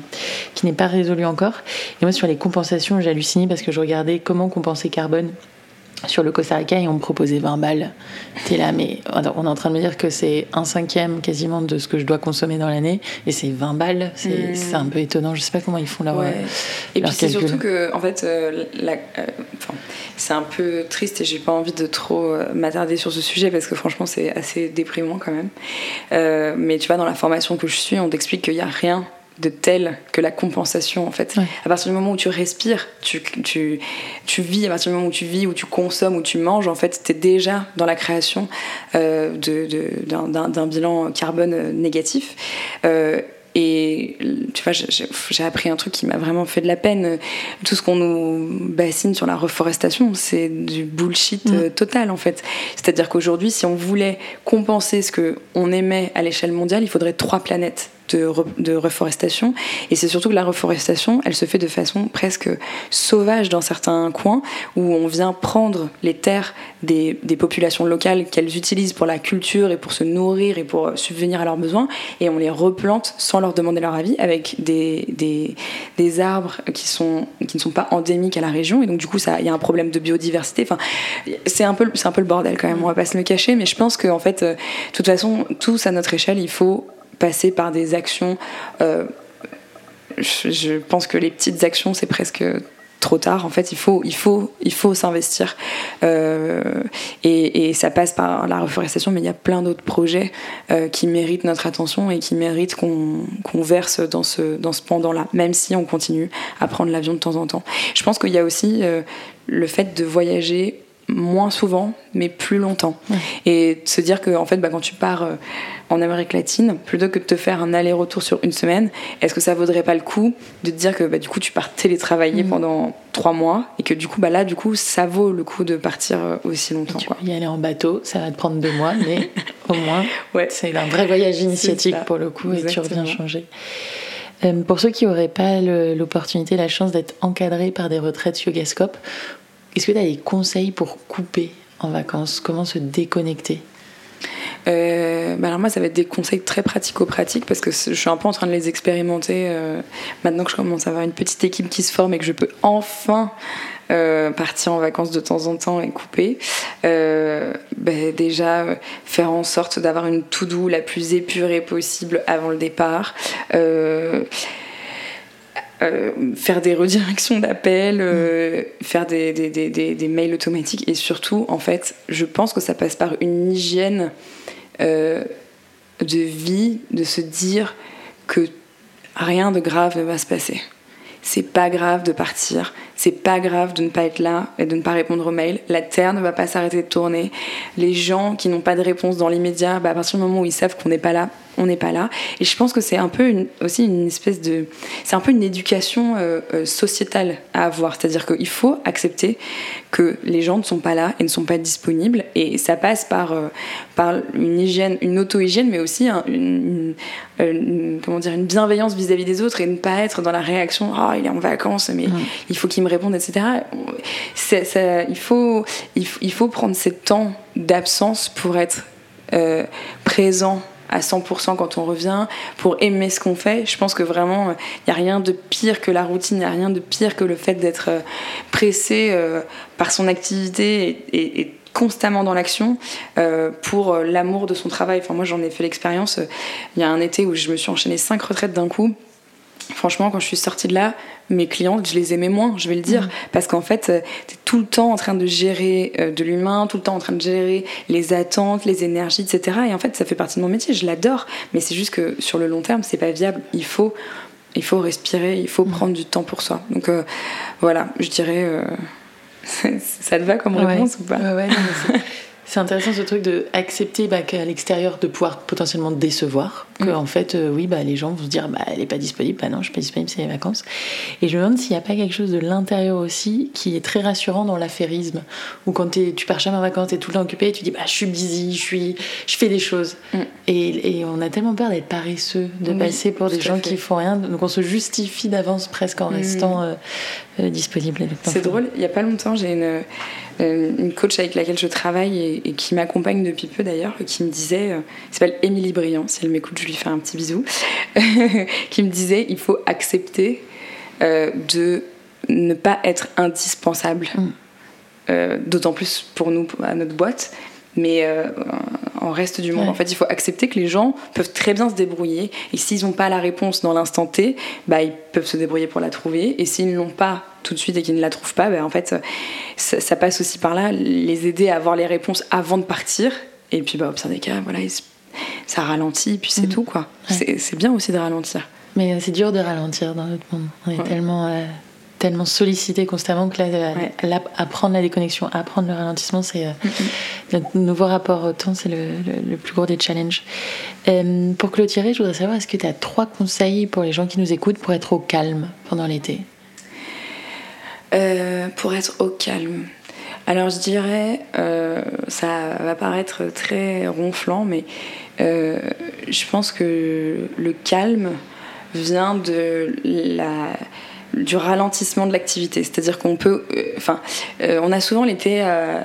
qui n'est pas résolu encore? Et moi sur les compensations, j'ai halluciné parce que je regardais comment compenser carbone sur le Costa Rica et on me proposait 20 balles. T'es là, mais on est en train de me dire que c'est un cinquième quasiment de ce que je dois consommer dans l'année et c'est 20 balles. C'est hmm. un peu étonnant. Je sais pas comment ils font leur. Ouais. et puis c'est surtout que, en fait, euh, euh, c'est un peu triste et j'ai pas envie de trop euh, m'attarder sur ce sujet parce que franchement, c'est assez déprimant quand même. mais tu vois, dans la formation que je suis, on t'explique qu'il n'y a rien de tel que la compensation en fait. À partir du moment où tu respires, tu, tu, tu, vis, à partir du moment où tu vis, où tu consommes, où tu manges, en fait, tu es déjà dans la création euh, d'un bilan carbone négatif. Euh, et tu vois, j'ai appris un truc qui m'a vraiment fait de la peine. Tout ce qu'on nous bassine sur la reforestation, c'est du bullshit mm. euh, total en fait. C'est-à-dire qu'aujourd'hui, si on voulait compenser ce qu'on émet à l'échelle mondiale, il faudrait trois planètes de, reforestation. Et c'est surtout que la reforestation, elle se fait de façon presque sauvage dans certains coins, où on vient prendre les terres des, populations locales qu'elles utilisent pour la culture et pour se nourrir et pour subvenir à leurs besoins, et on les replante sans leur demander leur avis, avec des, des, arbres qui, sont, qui ne sont pas endémiques à la région. Et donc du coup, il y a un problème de biodiversité. Enfin, c'est un, peu, un peu le bordel quand même, on va pas se le cacher, mais je pense qu'en fait, euh, de toute façon, tous à notre échelle, il faut passer par des actions. Euh, je, pense que les petites actions, c'est presque trop tard. En fait, il faut, il faut, il faut s'investir. Euh, et, ça passe par la reforestation, mais il y a plein d'autres projets euh, qui méritent notre attention et qui méritent qu'on verse dans ce, dans ce pendant-là, même si on continue à prendre l'avion de temps en temps. Je pense qu'il y a aussi le fait de voyager moins souvent, mais plus longtemps. Et se dire que, en fait, bah, quand tu pars euh, en Amérique latine, plutôt que de te faire un aller-retour sur une semaine, est-ce que ça vaudrait pas le coup de te dire que bah, du coup, tu pars télétravailler mm. pendant trois mois et que du coup, bah, là, du coup, ça vaut le coup de partir euh, aussi longtemps. tu y aller en bateau, ça va te prendre deux mois, mais [LAUGHS] au moins, ouais. c'est un vrai voyage initiatique pour le coup et tu reviens changer. Euh, pour ceux qui n'auraient pas l'opportunité, la chance d'être encadrés par des retraites Yogascope, est-ce que tu as des conseils pour couper en vacances? Comment se déconnecter? Euh, bah alors moi, ça va être des conseils très pratico-pratiques parce que je suis un peu en train de les expérimenter euh, maintenant que je commence à avoir une petite équipe qui se forme et que je peux enfin euh, partir en vacances de temps en temps et couper. Bah déjà, faire en sorte d'avoir une to-do la plus épurée possible avant le départ. Euh, faire des redirections d'appels, euh, faire des, mails automatiques et surtout, en fait, je pense que ça passe par une hygiène euh, de vie, de se dire que rien de grave ne va se passer. C'est pas grave de partir, c'est pas grave de ne pas être là et de ne pas répondre aux mails. La Terre ne va pas s'arrêter de tourner. Les gens qui n'ont pas de réponse dans l'immédiat, bah à partir du moment où ils savent qu'on n'est pas là, on n'est pas là. Et je pense que c'est un peu aussi une espèce de. C'est un peu une éducation euh, euh, sociétale à avoir. C'est-à-dire qu'il faut accepter que les gens ne sont pas là et ne sont pas disponibles. Et ça passe par, euh, par une hygiène, une auto-hygiène, mais aussi une, comment dire, une bienveillance vis-à-vis des autres et ne pas être dans la réaction Ah, il est en vacances, mais il faut qu'il me réponde, etc. il, faut, il, faut prendre ce temps d'absence pour être présent à 100% quand on revient, pour aimer ce qu'on fait. Je pense que vraiment, il n'y a rien de pire que la routine, il n'y a rien de pire que le fait d'être euh, pressé euh, par son activité et, constamment dans l'action euh, pour l'amour de son travail. Enfin, moi, j'en ai fait l'expérience. Il y a un été où je me suis enchaîné cinq retraites d'un coup. Franchement, quand je suis sortie de là, mes clientes, je les aimais moins, je vais le dire, mm. parce qu'en fait, euh, tu es tout le temps en train de gérer euh, de l'humain, tout le temps en train de gérer les attentes, les énergies, etc. Et en fait, ça fait partie de mon métier, je l'adore, mais c'est juste que sur le long terme, c'est pas viable. Il faut il faut respirer, il faut mm. prendre du temps pour soi. Donc voilà, je dirais, [LAUGHS] ça te va comme réponse ou pas? Ouais, c'est intéressant ce truc de accepter bah, qu'à l'extérieur de pouvoir potentiellement décevoir, que mm. en fait euh, oui bah les gens vont se dire bah elle est pas disponible, bah non je suis pas disponible c'est les vacances. Et je me demande s'il n'y a pas quelque chose de l'intérieur aussi qui est très rassurant dans l'affairisme, où quand tu pars jamais en vacances t'es tout le temps occupé, et tu dis bah je suis busy, je suis je fais des choses. Mm. Et, et, on a tellement peur d'être paresseux, de passer pour des gens qui font rien, donc on se justifie d'avance presque en mm. restant euh, euh, disponible. C'est drôle, il y a pas longtemps j'ai une une coach avec laquelle je travaille et, qui m'accompagne depuis peu d'ailleurs, qui me disait, euh, s'appelle Émilie Briand, si elle m'écoute, je lui fais un petit bisou, [LAUGHS] qui me disait il faut accepter euh, de ne pas être indispensable, mm. d'autant plus pour nous, à notre boîte, mais en reste du monde. En fait, il faut accepter que les gens peuvent très bien se débrouiller. Et s'ils n'ont pas la réponse dans l'instant T, bah, ils peuvent se débrouiller pour la trouver. Et s'ils ne l'ont pas tout de suite et qu'ils ne la trouvent pas, bah, en fait, ça, passe aussi par là, les aider à avoir les réponses avant de partir. Et puis, bah, au pire des cas, voilà, ça ralentit, et puis c'est mm. tout, quoi. C'est bien aussi de ralentir. Mais c'est dur de ralentir dans notre monde. On est tellement. Euh, tellement sollicité constamment que là, apprendre la déconnexion, apprendre le ralentissement, c'est euh, notre nouveau rapport au temps, c'est le, plus gros des challenges. Euh, pour clôturer, je voudrais savoir, est-ce que tu as trois conseils pour les gens qui nous écoutent pour être au calme pendant l'été? Euh, Pour être au calme. Alors je dirais, ça va paraître très ronflant, mais je pense que le calme vient de la du ralentissement de l'activité. C'est-à-dire qu'on peut, euh, enfin, euh, on a souvent l'été euh,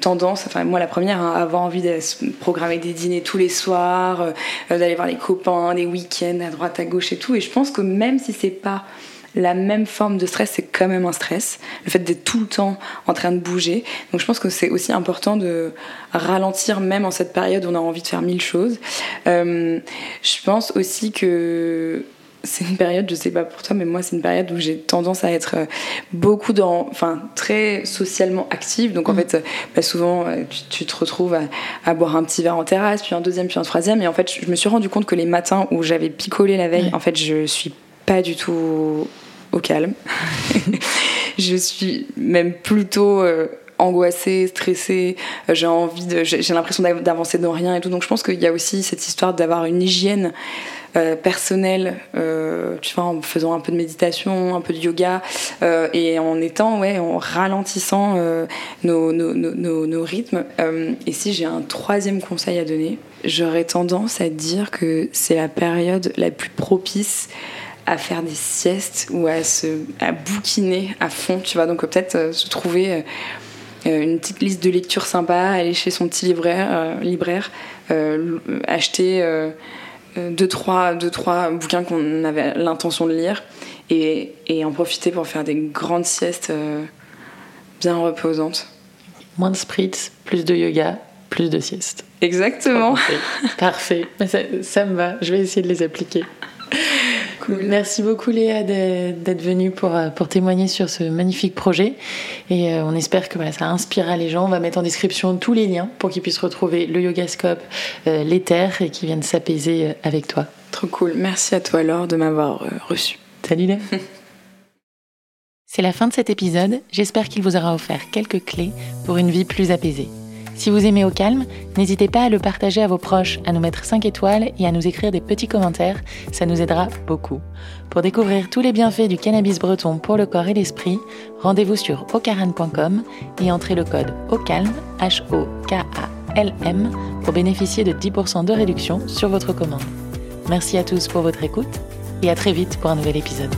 tendance, enfin moi la première, hein, à avoir envie de programmer des dîners tous les soirs, d'aller voir les copains, des week-ends à droite à gauche et tout. Et je pense que même si c'est pas la même forme de stress, c'est quand même un stress. Le fait d'être tout le temps en train de bouger. Donc je pense que c'est aussi important de ralentir même en cette période où on a envie de faire mille choses. je pense aussi que c'est une période, je sais pas pour toi, mais moi c'est une période où j'ai tendance à être euh, beaucoup dans, enfin très socialement active. Donc en mm. fait, euh, bah, souvent euh, tu, te retrouves à, boire un petit verre en terrasse, puis un deuxième, puis un troisième. Et en fait, je me suis rendu compte que les matins où j'avais picolé la veille, en fait, je suis pas du tout au calme. [LAUGHS] je suis même plutôt angoissée, stressée, j'ai envie de, j'ai l'impression d'avancer dans rien et tout. Donc je pense qu'il y a aussi cette histoire d'avoir une hygiène euh, personnel, euh, tu vois, en faisant un peu de méditation, un peu de yoga, euh, et en étant, ouais, en ralentissant nos, nos, nos, nos, rythmes. et si j'ai un troisième conseil à donner, j'aurais tendance à dire que c'est la période la plus propice à faire des siestes ou à se à bouquiner à fond, tu vois. Donc peut-être se trouver une petite liste de lecture sympa, aller chez son petit libraire, libraire acheter deux trois, deux, trois bouquins qu'on avait l'intention de lire et, et, en profiter pour faire des grandes siestes euh, bien reposantes. Moins de spritz, plus de yoga, plus de siestes. Exactement. Parfait. Ça, ça, me va. Je vais essayer de les appliquer. Merci beaucoup Léa d'être venue pour, euh, pour témoigner sur ce magnifique projet. Et euh, on espère que ça inspirera les gens. On va mettre en description tous les liens pour qu'ils puissent retrouver le Yogascope, euh, l'éther et qu'ils viennent s'apaiser avec toi. Trop cool. Merci à toi Laure de m'avoir reçu. Salut Léa. [LAUGHS] C'est la fin de cet épisode. J'espère qu'il vous aura offert quelques clés pour une vie plus apaisée. Si vous aimez au calme, n'hésitez pas à le partager à vos proches, à nous mettre 5 étoiles et à nous écrire des petits commentaires, ça nous aidera beaucoup. Pour découvrir tous les bienfaits du cannabis breton pour le corps et l'esprit, rendez-vous sur ocaran.com et entrez le code OCALM, H-O-K-A-L-M, pour bénéficier de 10% de réduction sur votre commande. Merci à tous pour votre écoute et à très vite pour un nouvel épisode.